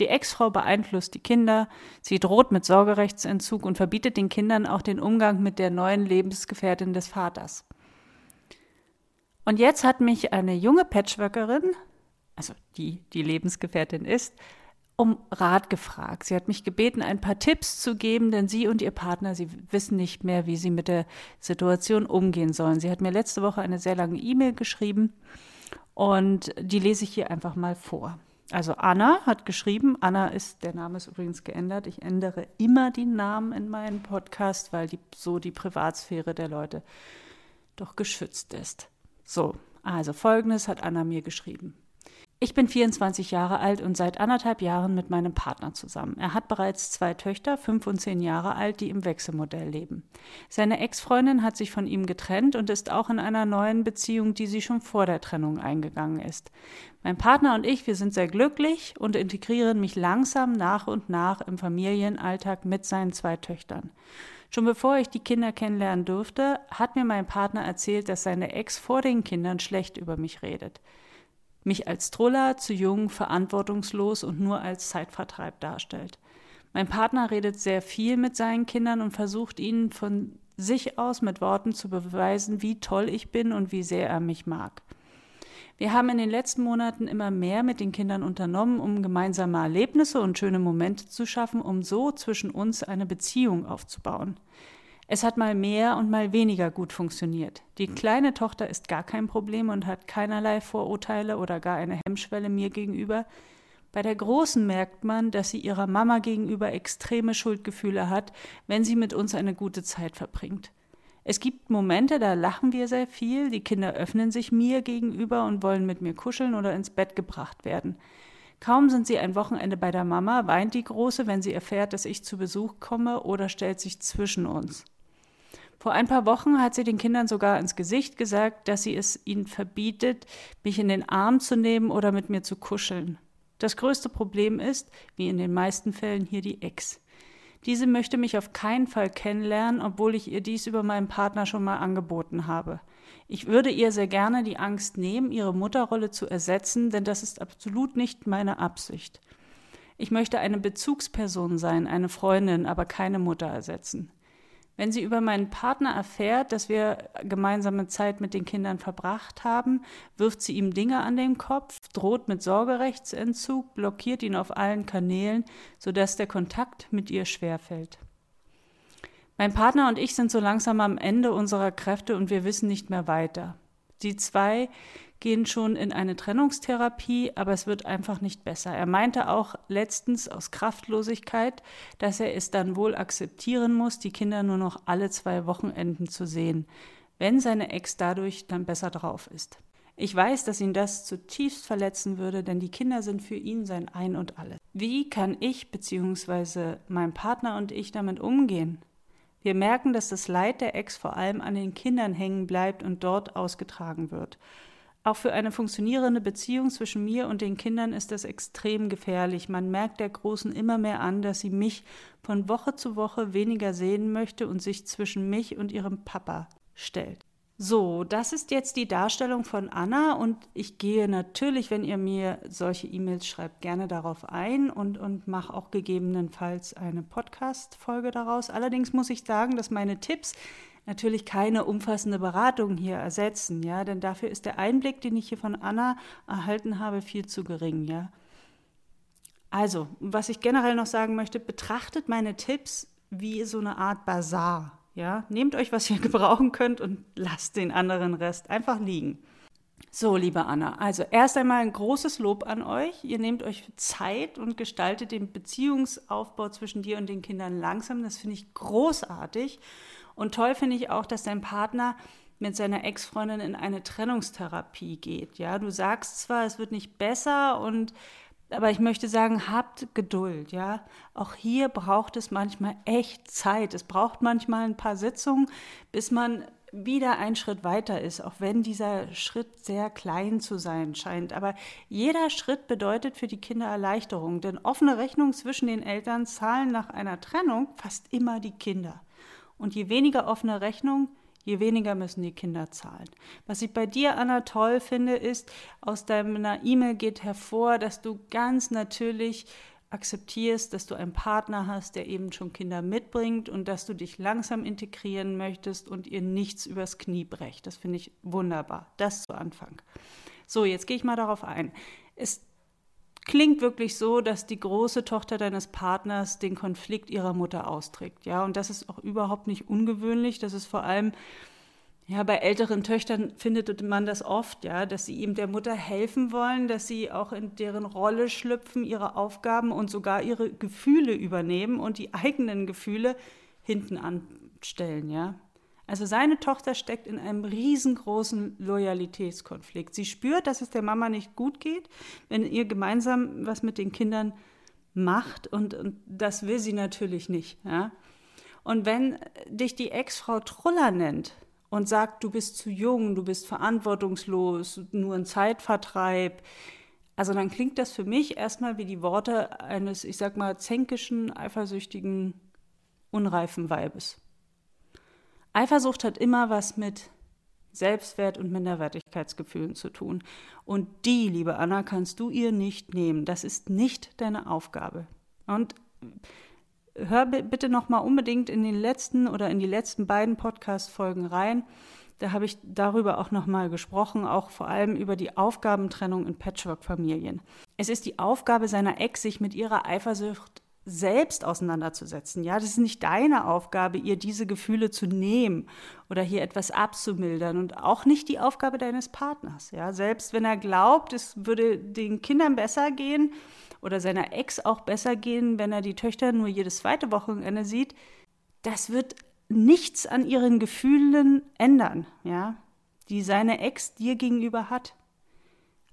Die Ex-Frau beeinflusst die Kinder, sie droht mit Sorgerechtsentzug und verbietet den Kindern auch den Umgang mit der neuen Lebensgefährtin des Vaters. Und jetzt hat mich eine junge Patchworkerin, also die die Lebensgefährtin ist, um Rat gefragt. Sie hat mich gebeten, ein paar Tipps zu geben, denn sie und ihr Partner, sie wissen nicht mehr, wie sie mit der Situation umgehen sollen. Sie hat mir letzte Woche eine sehr lange E-Mail geschrieben und die lese ich hier einfach mal vor. Also Anna hat geschrieben, Anna ist, der Name ist übrigens geändert. Ich ändere immer die Namen in meinem Podcast, weil die, so die Privatsphäre der Leute doch geschützt ist. So, also folgendes hat Anna mir geschrieben. Ich bin 24 Jahre alt und seit anderthalb Jahren mit meinem Partner zusammen. Er hat bereits zwei Töchter, fünf und zehn Jahre alt, die im Wechselmodell leben. Seine Ex-Freundin hat sich von ihm getrennt und ist auch in einer neuen Beziehung, die sie schon vor der Trennung eingegangen ist. Mein Partner und ich, wir sind sehr glücklich und integrieren mich langsam nach und nach im Familienalltag mit seinen zwei Töchtern. Schon bevor ich die Kinder kennenlernen durfte, hat mir mein Partner erzählt, dass seine Ex vor den Kindern schlecht über mich redet mich als Truller, zu jung, verantwortungslos und nur als Zeitvertreib darstellt. Mein Partner redet sehr viel mit seinen Kindern und versucht ihnen von sich aus mit Worten zu beweisen, wie toll ich bin und wie sehr er mich mag. Wir haben in den letzten Monaten immer mehr mit den Kindern unternommen, um gemeinsame Erlebnisse und schöne Momente zu schaffen, um so zwischen uns eine Beziehung aufzubauen. Es hat mal mehr und mal weniger gut funktioniert. Die kleine Tochter ist gar kein Problem und hat keinerlei Vorurteile oder gar eine Hemmschwelle mir gegenüber. Bei der Großen merkt man, dass sie ihrer Mama gegenüber extreme Schuldgefühle hat, wenn sie mit uns eine gute Zeit verbringt. Es gibt Momente, da lachen wir sehr viel, die Kinder öffnen sich mir gegenüber und wollen mit mir kuscheln oder ins Bett gebracht werden. Kaum sind sie ein Wochenende bei der Mama, weint die Große, wenn sie erfährt, dass ich zu Besuch komme oder stellt sich zwischen uns. Vor ein paar Wochen hat sie den Kindern sogar ins Gesicht gesagt, dass sie es ihnen verbietet, mich in den Arm zu nehmen oder mit mir zu kuscheln. Das größte Problem ist, wie in den meisten Fällen hier die Ex. Diese möchte mich auf keinen Fall kennenlernen, obwohl ich ihr dies über meinen Partner schon mal angeboten habe. Ich würde ihr sehr gerne die Angst nehmen, ihre Mutterrolle zu ersetzen, denn das ist absolut nicht meine Absicht. Ich möchte eine Bezugsperson sein, eine Freundin, aber keine Mutter ersetzen. Wenn sie über meinen Partner erfährt, dass wir gemeinsame Zeit mit den Kindern verbracht haben, wirft sie ihm Dinge an den Kopf, droht mit Sorgerechtsentzug, blockiert ihn auf allen Kanälen, sodass der Kontakt mit ihr schwerfällt. Mein Partner und ich sind so langsam am Ende unserer Kräfte und wir wissen nicht mehr weiter. Die zwei gehen schon in eine Trennungstherapie, aber es wird einfach nicht besser. Er meinte auch letztens aus Kraftlosigkeit, dass er es dann wohl akzeptieren muss, die Kinder nur noch alle zwei Wochenenden zu sehen, wenn seine Ex dadurch dann besser drauf ist. Ich weiß, dass ihn das zutiefst verletzen würde, denn die Kinder sind für ihn sein Ein und alles. Wie kann ich bzw. mein Partner und ich damit umgehen? Wir merken, dass das Leid der Ex vor allem an den Kindern hängen bleibt und dort ausgetragen wird. Auch für eine funktionierende Beziehung zwischen mir und den Kindern ist das extrem gefährlich. Man merkt der Großen immer mehr an, dass sie mich von Woche zu Woche weniger sehen möchte und sich zwischen mich und ihrem Papa stellt. So, das ist jetzt die Darstellung von Anna und ich gehe natürlich, wenn ihr mir solche E-Mails schreibt, gerne darauf ein und, und mache auch gegebenenfalls eine Podcast-Folge daraus. Allerdings muss ich sagen, dass meine Tipps natürlich keine umfassende Beratung hier ersetzen, ja, denn dafür ist der Einblick, den ich hier von Anna erhalten habe, viel zu gering, ja. Also, was ich generell noch sagen möchte, betrachtet meine Tipps wie so eine Art Bazar, ja. Nehmt euch, was ihr gebrauchen könnt und lasst den anderen Rest einfach liegen. So, liebe Anna, also erst einmal ein großes Lob an euch. Ihr nehmt euch Zeit und gestaltet den Beziehungsaufbau zwischen dir und den Kindern langsam. Das finde ich großartig. Und toll finde ich auch, dass dein Partner mit seiner Ex-Freundin in eine Trennungstherapie geht. Ja, du sagst zwar, es wird nicht besser und aber ich möchte sagen, habt Geduld, ja. Auch hier braucht es manchmal echt Zeit. Es braucht manchmal ein paar Sitzungen, bis man wieder ein Schritt weiter ist, auch wenn dieser Schritt sehr klein zu sein scheint. Aber jeder Schritt bedeutet für die Kinder Erleichterung, denn offene Rechnungen zwischen den Eltern zahlen nach einer Trennung fast immer die Kinder. Und je weniger offene Rechnungen, je weniger müssen die Kinder zahlen. Was ich bei dir, Anna, toll finde, ist, aus deiner E-Mail geht hervor, dass du ganz natürlich akzeptierst, dass du einen Partner hast, der eben schon Kinder mitbringt und dass du dich langsam integrieren möchtest und ihr nichts übers Knie brecht. Das finde ich wunderbar. Das zu Anfang. So, jetzt gehe ich mal darauf ein. Es klingt wirklich so, dass die große Tochter deines Partners den Konflikt ihrer Mutter austrägt. Ja, und das ist auch überhaupt nicht ungewöhnlich. Das ist vor allem ja, bei älteren Töchtern findet man das oft, ja, dass sie ihm der Mutter helfen wollen, dass sie auch in deren Rolle schlüpfen, ihre Aufgaben und sogar ihre Gefühle übernehmen und die eigenen Gefühle hinten anstellen, ja. Also seine Tochter steckt in einem riesengroßen Loyalitätskonflikt. Sie spürt, dass es der Mama nicht gut geht, wenn ihr gemeinsam was mit den Kindern macht und, und das will sie natürlich nicht, ja. Und wenn dich die Ex-Frau Truller nennt, und sagt, du bist zu jung, du bist verantwortungslos, nur ein Zeitvertreib. Also dann klingt das für mich erstmal wie die Worte eines, ich sag mal, zänkischen, eifersüchtigen, unreifen Weibes. Eifersucht hat immer was mit Selbstwert und Minderwertigkeitsgefühlen zu tun. Und die, liebe Anna, kannst du ihr nicht nehmen. Das ist nicht deine Aufgabe. Und hör bitte noch mal unbedingt in den letzten oder in die letzten beiden Podcast-Folgen rein. Da habe ich darüber auch noch mal gesprochen, auch vor allem über die Aufgabentrennung in Patchwork-Familien. Es ist die Aufgabe seiner Ex, sich mit ihrer Eifersucht selbst auseinanderzusetzen. Ja, das ist nicht deine Aufgabe, ihr diese Gefühle zu nehmen oder hier etwas abzumildern und auch nicht die Aufgabe deines Partners. Ja, selbst wenn er glaubt, es würde den Kindern besser gehen, oder seiner Ex auch besser gehen, wenn er die Töchter nur jedes zweite Wochenende sieht, das wird nichts an ihren Gefühlen ändern, ja, die seine Ex dir gegenüber hat.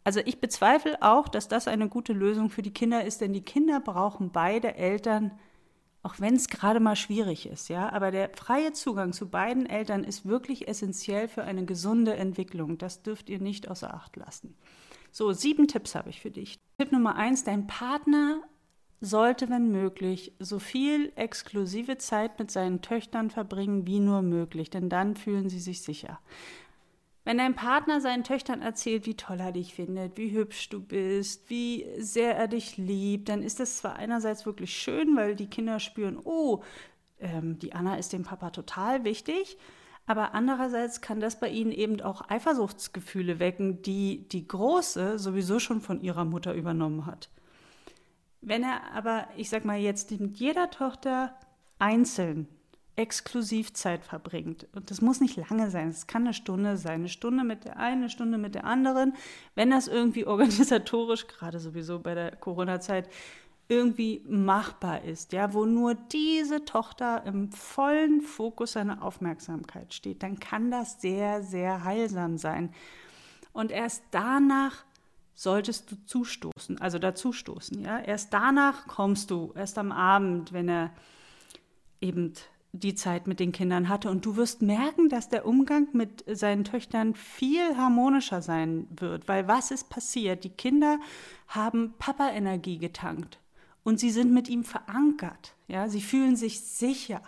Also ich bezweifle auch, dass das eine gute Lösung für die Kinder ist, denn die Kinder brauchen beide Eltern, auch wenn es gerade mal schwierig ist, ja. Aber der freie Zugang zu beiden Eltern ist wirklich essentiell für eine gesunde Entwicklung. Das dürft ihr nicht außer Acht lassen. So, sieben Tipps habe ich für dich. Tipp Nummer eins, dein Partner sollte, wenn möglich, so viel exklusive Zeit mit seinen Töchtern verbringen wie nur möglich, denn dann fühlen sie sich sicher. Wenn dein Partner seinen Töchtern erzählt, wie toll er dich findet, wie hübsch du bist, wie sehr er dich liebt, dann ist das zwar einerseits wirklich schön, weil die Kinder spüren, oh, ähm, die Anna ist dem Papa total wichtig, aber andererseits kann das bei ihnen eben auch Eifersuchtsgefühle wecken, die die Große sowieso schon von ihrer Mutter übernommen hat. Wenn er aber, ich sag mal jetzt, mit jeder Tochter einzeln exklusiv Zeit verbringt. Und das muss nicht lange sein, es kann eine Stunde sein, eine Stunde mit der einen, eine Stunde mit der anderen. Wenn das irgendwie organisatorisch, gerade sowieso bei der Corona-Zeit, irgendwie machbar ist, ja, wo nur diese Tochter im vollen Fokus seiner Aufmerksamkeit steht, dann kann das sehr, sehr heilsam sein. Und erst danach solltest du zustoßen, also dazustoßen, ja. Erst danach kommst du, erst am Abend, wenn er eben die Zeit mit den Kindern hatte. Und du wirst merken, dass der Umgang mit seinen Töchtern viel harmonischer sein wird. Weil was ist passiert? Die Kinder haben Papa-Energie getankt und sie sind mit ihm verankert. Ja, sie fühlen sich sicher.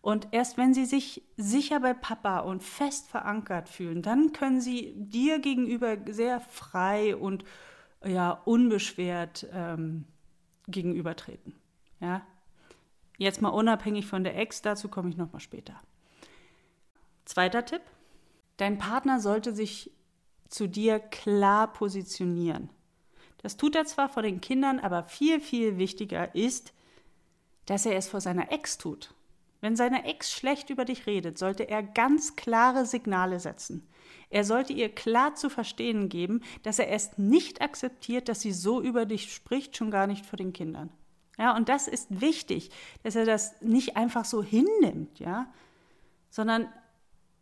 Und erst wenn sie sich sicher bei Papa und fest verankert fühlen, dann können sie dir gegenüber sehr frei und ja, unbeschwert ähm, gegenübertreten. Ja? Jetzt mal unabhängig von der Ex, dazu komme ich nochmal später. Zweiter Tipp. Dein Partner sollte sich zu dir klar positionieren. Das tut er zwar vor den Kindern, aber viel, viel wichtiger ist, dass er es vor seiner Ex tut. Wenn seine Ex schlecht über dich redet, sollte er ganz klare Signale setzen. Er sollte ihr klar zu verstehen geben, dass er es nicht akzeptiert, dass sie so über dich spricht, schon gar nicht vor den Kindern. Ja, und das ist wichtig, dass er das nicht einfach so hinnimmt, ja, sondern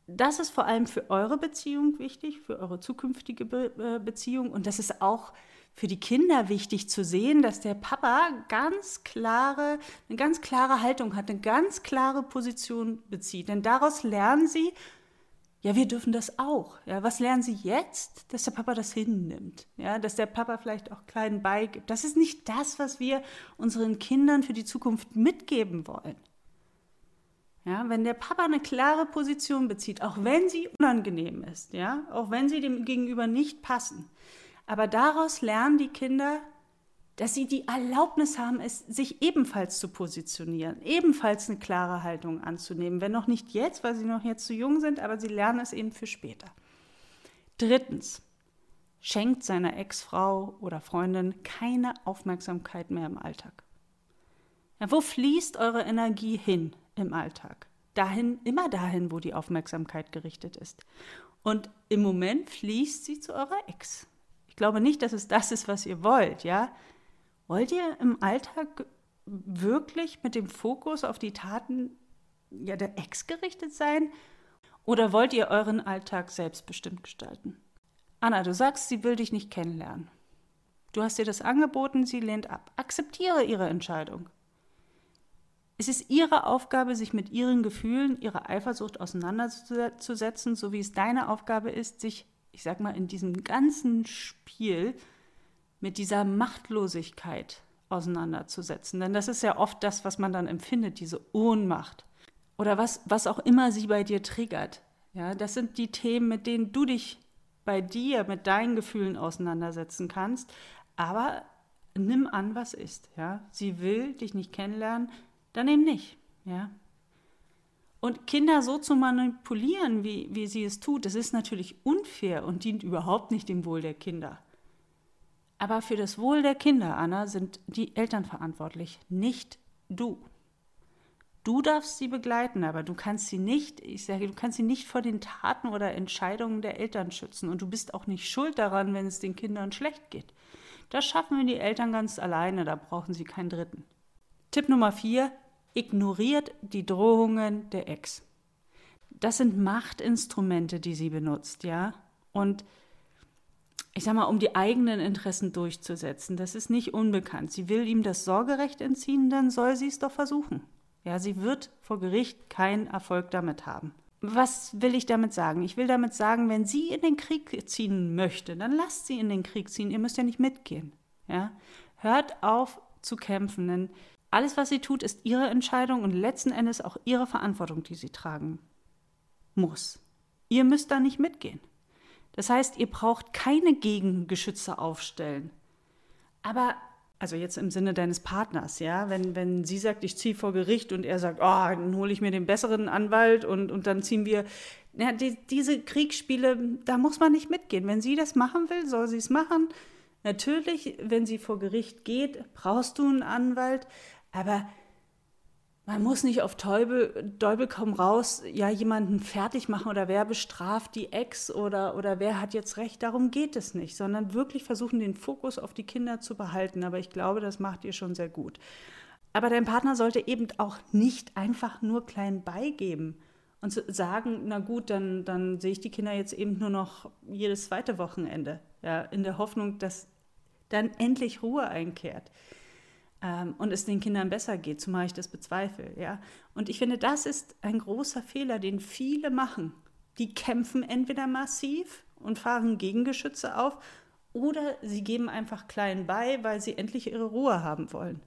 das ist vor allem für eure Beziehung wichtig, für eure zukünftige Be äh, Beziehung und das ist auch für die Kinder wichtig zu sehen, dass der Papa ganz klare, eine ganz klare Haltung hat, eine ganz klare Position bezieht. Denn daraus lernen sie, ja, wir dürfen das auch. Ja, was lernen sie jetzt, dass der Papa das hinnimmt? Ja, dass der Papa vielleicht auch kleinen beigibt. Das ist nicht das, was wir unseren Kindern für die Zukunft mitgeben wollen. Ja, wenn der Papa eine klare Position bezieht, auch wenn sie unangenehm ist, ja, auch wenn sie dem Gegenüber nicht passen, aber daraus lernen die Kinder, dass sie die Erlaubnis haben, es sich ebenfalls zu positionieren, ebenfalls eine klare Haltung anzunehmen, wenn noch nicht jetzt, weil sie noch jetzt zu jung sind, aber sie lernen es eben für später. Drittens, schenkt seiner Ex-Frau oder Freundin keine Aufmerksamkeit mehr im Alltag. Ja, wo fließt eure Energie hin im Alltag? Dahin, immer dahin, wo die Aufmerksamkeit gerichtet ist. Und im Moment fließt sie zu eurer Ex. Ich glaube nicht, dass es das ist, was ihr wollt, ja. Wollt ihr im Alltag wirklich mit dem Fokus auf die Taten ja, der Ex gerichtet sein? Oder wollt ihr euren Alltag selbstbestimmt gestalten? Anna, du sagst, sie will dich nicht kennenlernen. Du hast ihr das angeboten, sie lehnt ab. Akzeptiere ihre Entscheidung. Es ist ihre Aufgabe, sich mit ihren Gefühlen, ihrer Eifersucht auseinanderzusetzen, so wie es deine Aufgabe ist, sich, ich sag mal, in diesem ganzen Spiel mit dieser Machtlosigkeit auseinanderzusetzen. Denn das ist ja oft das, was man dann empfindet, diese Ohnmacht. Oder was, was auch immer sie bei dir triggert. Ja, das sind die Themen, mit denen du dich bei dir, mit deinen Gefühlen auseinandersetzen kannst. Aber nimm an, was ist. Ja? Sie will dich nicht kennenlernen, dann eben nicht. Ja? Und Kinder so zu manipulieren, wie, wie sie es tut, das ist natürlich unfair und dient überhaupt nicht dem Wohl der Kinder. Aber für das Wohl der Kinder, Anna, sind die Eltern verantwortlich, nicht du. Du darfst sie begleiten, aber du kannst sie nicht, ich sage, du kannst sie nicht vor den Taten oder Entscheidungen der Eltern schützen. Und du bist auch nicht schuld daran, wenn es den Kindern schlecht geht. Das schaffen wir die Eltern ganz alleine, da brauchen sie keinen Dritten. Tipp Nummer vier, ignoriert die Drohungen der Ex. Das sind Machtinstrumente, die sie benutzt, ja. Und ich sag mal, um die eigenen Interessen durchzusetzen. Das ist nicht unbekannt. Sie will ihm das Sorgerecht entziehen, dann soll sie es doch versuchen. Ja, sie wird vor Gericht keinen Erfolg damit haben. Was will ich damit sagen? Ich will damit sagen, wenn sie in den Krieg ziehen möchte, dann lasst sie in den Krieg ziehen. Ihr müsst ja nicht mitgehen. Ja? Hört auf zu kämpfen, denn alles, was sie tut, ist ihre Entscheidung und letzten Endes auch ihre Verantwortung, die sie tragen muss. Ihr müsst da nicht mitgehen. Das heißt, ihr braucht keine Gegengeschütze aufstellen. Aber, also jetzt im Sinne deines Partners, ja, wenn, wenn sie sagt, ich ziehe vor Gericht und er sagt, oh, dann hole ich mir den besseren Anwalt und, und dann ziehen wir, ja, die, diese Kriegsspiele, da muss man nicht mitgehen. Wenn sie das machen will, soll sie es machen. Natürlich, wenn sie vor Gericht geht, brauchst du einen Anwalt, aber man muss nicht auf Teufel, Teufel komm raus, ja, jemanden fertig machen oder wer bestraft die Ex oder, oder wer hat jetzt recht. Darum geht es nicht, sondern wirklich versuchen, den Fokus auf die Kinder zu behalten. Aber ich glaube, das macht ihr schon sehr gut. Aber dein Partner sollte eben auch nicht einfach nur klein beigeben und sagen, na gut, dann, dann sehe ich die Kinder jetzt eben nur noch jedes zweite Wochenende, ja, in der Hoffnung, dass dann endlich Ruhe einkehrt ähm, und es den Kindern besser geht, zumal ich das bezweifle. Ja? Und ich finde, das ist ein großer Fehler, den viele machen. Die kämpfen entweder massiv und fahren Gegengeschütze auf oder sie geben einfach klein bei, weil sie endlich ihre Ruhe haben wollen.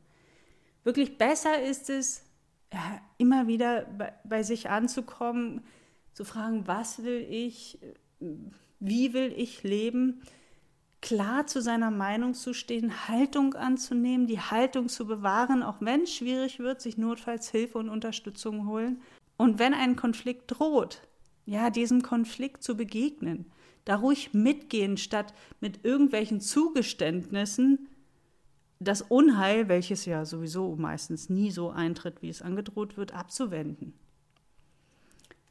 Wirklich besser ist es, ja, immer wieder bei, bei sich anzukommen, zu fragen, was will ich, wie will ich leben klar zu seiner Meinung zu stehen, Haltung anzunehmen, die Haltung zu bewahren, auch wenn es schwierig wird, sich notfalls Hilfe und Unterstützung holen. Und wenn ein Konflikt droht, ja, diesem Konflikt zu begegnen, da ruhig mitgehen, statt mit irgendwelchen Zugeständnissen das Unheil, welches ja sowieso meistens nie so eintritt, wie es angedroht wird, abzuwenden.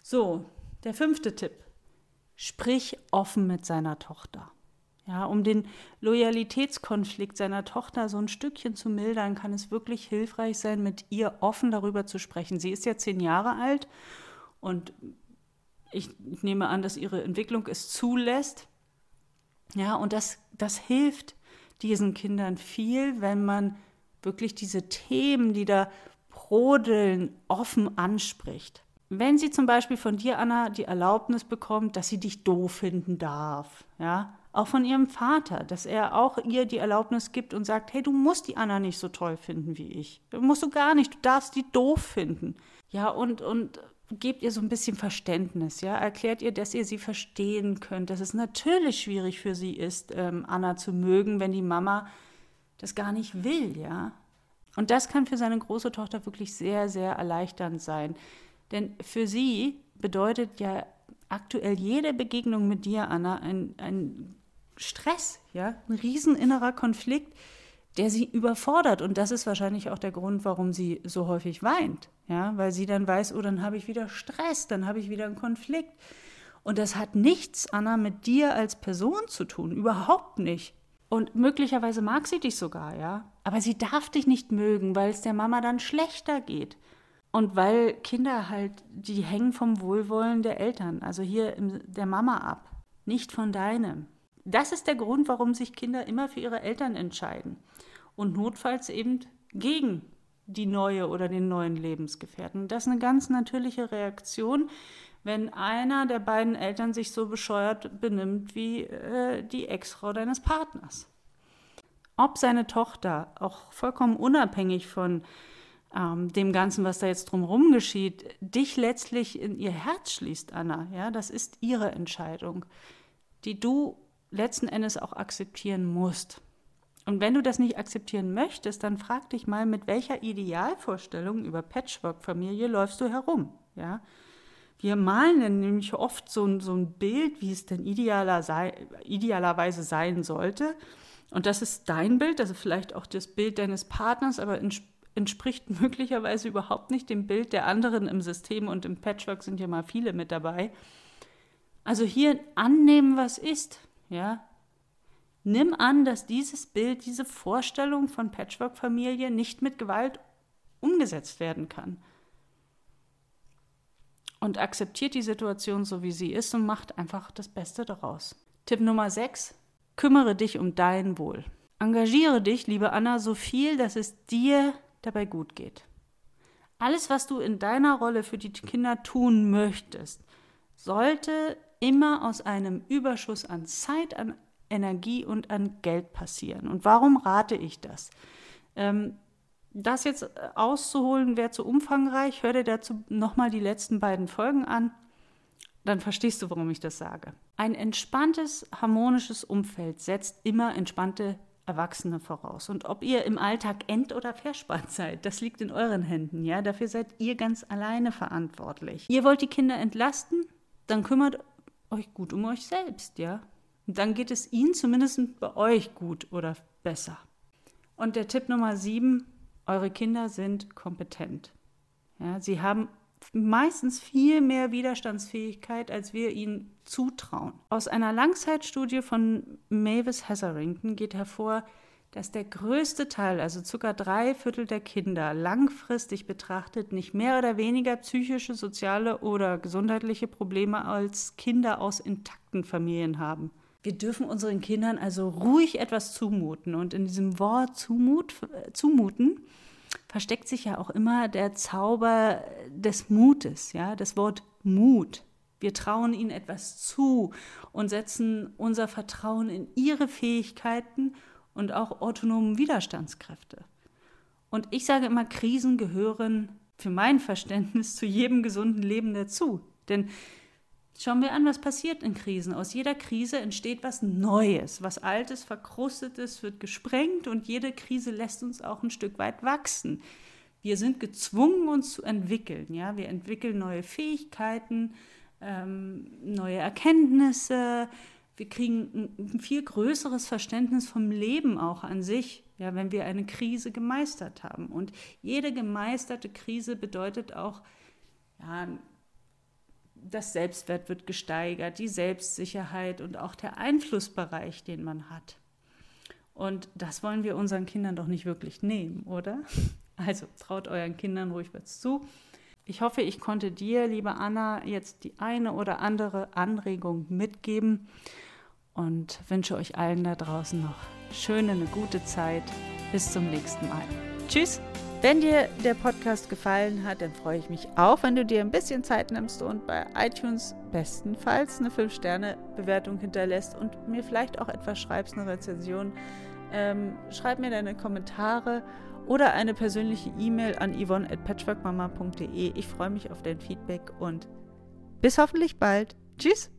So, der fünfte Tipp. Sprich offen mit seiner Tochter. Ja, um den Loyalitätskonflikt seiner Tochter so ein Stückchen zu mildern, kann es wirklich hilfreich sein, mit ihr offen darüber zu sprechen. Sie ist ja zehn Jahre alt und ich, nehme an, dass ihre Entwicklung es zulässt. Ja, und das, das hilft diesen Kindern viel, wenn man wirklich diese Themen, die da brodeln, offen anspricht. wenn sie zum Beispiel von dir, Anna, die Erlaubnis bekommt, dass sie dich doof finden darf, ja, auch von ihrem Vater, dass er auch ihr die Erlaubnis gibt und sagt, hey, du musst die Anna nicht so toll finden wie ich. Du musst du gar nicht, du darfst die doof finden. Ja, und, und gebt ihr so ein bisschen Verständnis, ja, erklärt ihr, dass ihr sie verstehen könnt, dass es natürlich schwierig für sie ist, ähm, Anna zu mögen, wenn die Mama das gar nicht will, ja. Und das kann für seine große Tochter wirklich sehr, sehr erleichternd sein. Denn für sie bedeutet ja aktuell jede Begegnung mit dir, Anna, ein, ein Stress, ja, ein riesen innerer Konflikt, der sie überfordert. Und das ist wahrscheinlich auch der Grund, warum sie so häufig weint. Ja, weil sie dann weiß, oh, dann habe ich wieder Stress, dann habe ich wieder einen Konflikt. Und das hat nichts, Anna, mit dir als Person zu tun, überhaupt nicht. Und möglicherweise mag sie dich sogar, ja. Aber sie darf dich nicht mögen, weil es der Mama dann schlechter geht. Und weil Kinder halt, die hängen vom Wohlwollen der Eltern, also hier der Mama ab, nicht von deinem. Das ist der Grund, warum sich Kinder immer für ihre Eltern entscheiden und notfalls eben gegen die neue oder den neuen Lebensgefährten. Das ist eine ganz natürliche Reaktion, wenn einer der beiden Eltern sich so bescheuert benimmt wie äh, die Ex-Frau deines Partners. Ob seine Tochter, auch vollkommen unabhängig von ähm, dem Ganzen, was da jetzt drumherum geschieht, dich letztlich in ihr Herz schließt, Anna, ja, das ist ihre Entscheidung, die du letzten Endes auch akzeptieren musst. Und wenn du das nicht akzeptieren möchtest, dann frag dich mal, mit welcher Idealvorstellung über Patchwork-Familie läufst du herum, ja? Wir malen dann nämlich oft so ein, so ein Bild, wie es denn idealer sei, idealerweise sein sollte. Und das ist dein Bild, also vielleicht auch das Bild deines Partners, aber entspricht möglicherweise überhaupt nicht dem Bild der anderen im System und im Patchwork sind ja mal viele mit dabei. Also hier annehmen, was ist, ja. Nimm an, dass dieses Bild, diese Vorstellung von Patchwork-Familie nicht mit Gewalt umgesetzt werden kann. Und akzeptiert die Situation so, wie sie ist und macht einfach das Beste daraus. Tipp Nummer 6. Kümmere dich um dein Wohl. Engagiere dich, liebe Anna, so viel, dass es dir dabei gut geht. Alles, was du in deiner Rolle für die Kinder tun möchtest, sollte immer aus einem Überschuss an Zeit, an Energie und an Geld passieren. Und warum rate ich das? Ähm, das jetzt auszuholen wäre zu umfangreich. Hör dir dazu nochmal die letzten beiden Folgen an. Dann verstehst du, warum ich das sage. Ein entspanntes, harmonisches Umfeld setzt immer entspannte Erwachsene voraus. Und ob ihr im Alltag ent- oder verspannt seid, das liegt in euren Händen, ja. Dafür seid ihr ganz alleine verantwortlich. Ihr wollt die Kinder entlasten, dann kümmert euch gut um euch selbst, ja. Und dann geht es ihnen zumindest bei euch gut oder besser. Und der Tipp Nummer sieben, eure Kinder sind kompetent. Ja, sie haben meistens viel mehr Widerstandsfähigkeit, als wir ihnen zutrauen. Aus einer Langzeitstudie von Mavis Hetherington geht hervor, dass der größte Teil, also ca. drei Viertel der Kinder, langfristig betrachtet nicht mehr oder weniger psychische, soziale oder gesundheitliche Probleme als Kinder aus intakten Familien haben. Wir dürfen unseren Kindern also ruhig etwas zumuten. Und in diesem Wort zumut, zumuten versteckt sich ja auch immer der Zauber des Mutes, ja, das Wort Mut. Wir trauen ihnen etwas zu und setzen unser Vertrauen in ihre Fähigkeiten und auch autonomen Widerstandskräfte. Und ich sage immer, Krisen gehören für mein Verständnis zu jedem gesunden Leben dazu. Denn Schauen wir an, was passiert in Krisen. Aus jeder Krise entsteht was Neues. Was Altes, Verkrustetes wird gesprengt und jede Krise lässt uns auch ein Stück weit wachsen. Wir sind gezwungen, uns zu entwickeln. Ja? Wir entwickeln neue Fähigkeiten, ähm, neue Erkenntnisse. Wir kriegen ein viel größeres Verständnis vom Leben auch an sich, ja, wenn wir eine Krise gemeistert haben. Und jede gemeisterte Krise bedeutet auch ja, das Selbstwert wird gesteigert, die Selbstsicherheit und auch der Einflussbereich, den man hat. Und das wollen wir unseren Kindern doch nicht wirklich nehmen, oder? Also traut euren Kindern ruhig was zu. Ich hoffe, ich konnte dir, liebe Anna, jetzt die eine oder andere Anregung mitgeben und wünsche euch allen da draußen noch schöne, eine gute Zeit. Bis zum nächsten Mal. Tschüss! Wenn dir der Podcast gefallen hat, dann freue ich mich auch, wenn du dir ein bisschen Zeit nimmst und bei iTunes bestenfalls eine 5-Sterne-Bewertung hinterlässt und mir vielleicht auch etwas schreibst, eine Rezension. Ähm, schreib mir deine Kommentare oder eine persönliche E-Mail an yvonne at patchworkmama.de. Ich freue mich auf dein Feedback und bis hoffentlich bald. Tschüss!